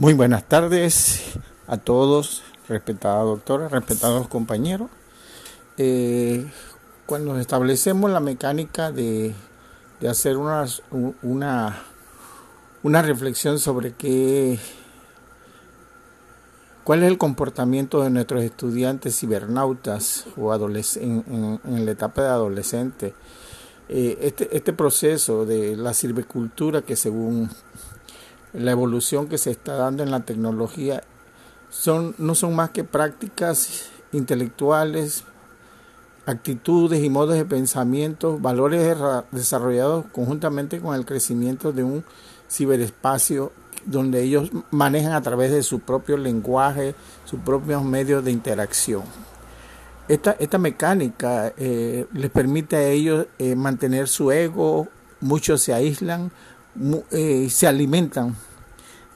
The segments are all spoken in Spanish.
Muy buenas tardes a todos, respetada doctora, respetados compañeros. Eh, cuando establecemos la mecánica de, hacer una, una, reflexión sobre qué, cuál es el comportamiento de nuestros estudiantes cibernautas o en, en, la etapa de adolescente, eh, este, este proceso de la silvicultura que según la evolución que se está dando en la tecnología son, no son más que prácticas intelectuales, actitudes y modos de pensamiento, valores desarrollados conjuntamente con el crecimiento de un ciberespacio donde ellos manejan a través de su propio lenguaje, sus propios medios de interacción. Esta, esta mecánica eh, les permite a ellos eh, mantener su ego, muchos se aíslan, eh, se alimentan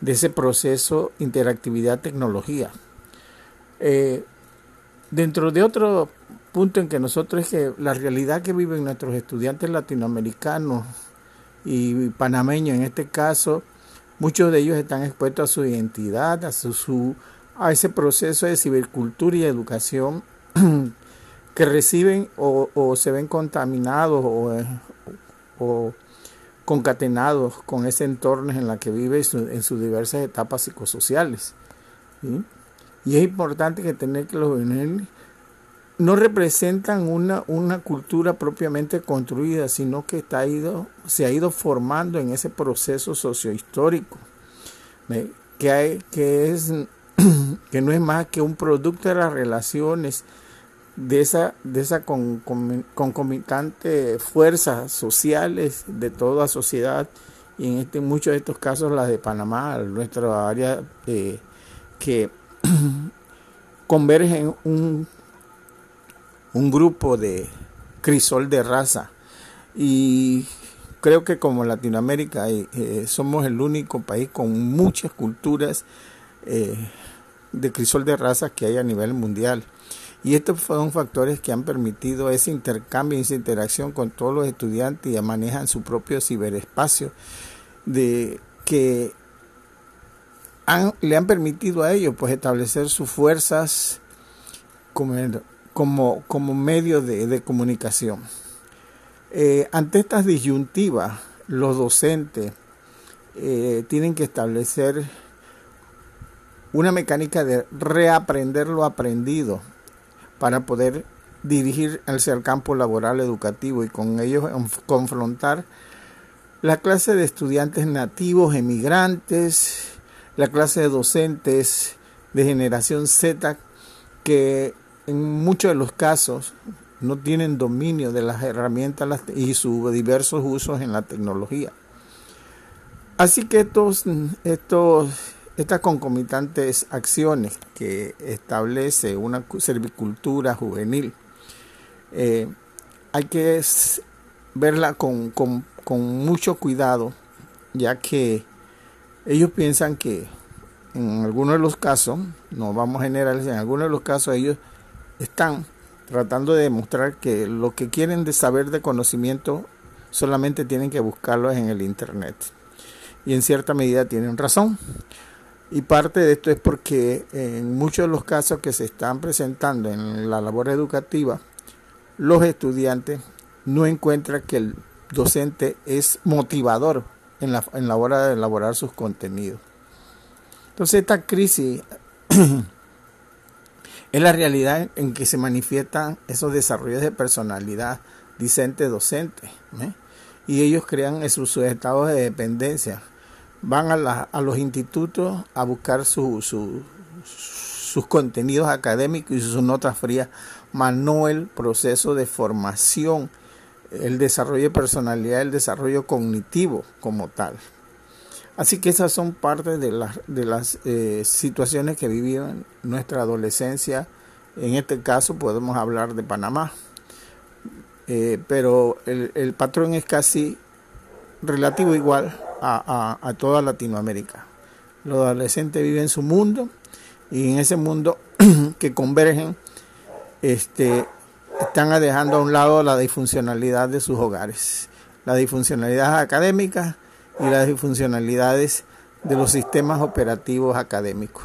de ese proceso interactividad-tecnología. Eh, dentro de otro punto en que nosotros es que la realidad que viven nuestros estudiantes latinoamericanos y panameños en este caso, muchos de ellos están expuestos a su identidad, a su, a ese proceso de cibercultura y educación que reciben o, se ven contaminados o, o concatenados con ese entorno en la que vive en sus diversas etapas psicosociales. Y es importante que tener que los juveniles no representan una, una cultura propiamente construida, sino que está ido, se ha ido formando en ese proceso sociohistórico, que, hay, que, es, que no es más que un producto de las relaciones de esa, de esa concomitante fuerzas sociales de toda sociedad y en este, muchos de estos casos las de Panamá, nuestra área eh, que converge en un, un grupo de crisol de raza. Y creo que como Latinoamérica eh, somos el único país con muchas culturas eh, de crisol de raza que hay a nivel mundial y estos fueron factores que han permitido ese intercambio y esa interacción con todos los estudiantes y manejan su propio ciberespacio de que le han permitido a ellos pues establecer sus fuerzas como, como, como medio de, comunicación. Eh, ante estas disyuntivas, los docentes eh, tienen que establecer una mecánica de reaprender lo aprendido para poder dirigir hacia el campo laboral educativo y con ellos confrontar la clase de estudiantes nativos, emigrantes, la clase de docentes de generación Z que en muchos de los casos no tienen dominio de las herramientas y sus diversos usos en la tecnología. Así que estos, estos estas concomitantes acciones que establece una servicultura juvenil eh, hay que verla con, mucho cuidado, ya que ellos piensan que en algunos de los casos, no vamos a generalizar, en algunos de los casos ellos están tratando de demostrar que lo que quieren de saber de conocimiento solamente tienen que buscarlo en el Internet. Y en cierta medida tienen razón. Y parte de esto es porque en muchos de los casos que se están presentando en la labor educativa, los estudiantes no encuentran que el docente es motivador en la, en la hora de elaborar sus contenidos. Entonces esta crisis es la realidad en que se manifiestan esos desarrollos de personalidad discente-docente. ¿eh? Y ellos crean esos estados de dependencia van a, a los institutos a buscar su, sus contenidos académicos y sus notas frías, más no el proceso de formación, el desarrollo de personalidad, el desarrollo cognitivo como tal. Así que esas son parte de las, de las eh, situaciones que vivieron nuestra adolescencia. En este caso podemos hablar de Panamá, eh, pero el patrón es casi relativo igual a, toda Latinoamérica. Los adolescentes viven su mundo y en ese mundo que convergen este, están dejando a un lado la disfuncionalidad de sus hogares, la disfuncionalidad académica y las disfuncionalidades de los sistemas operativos académicos.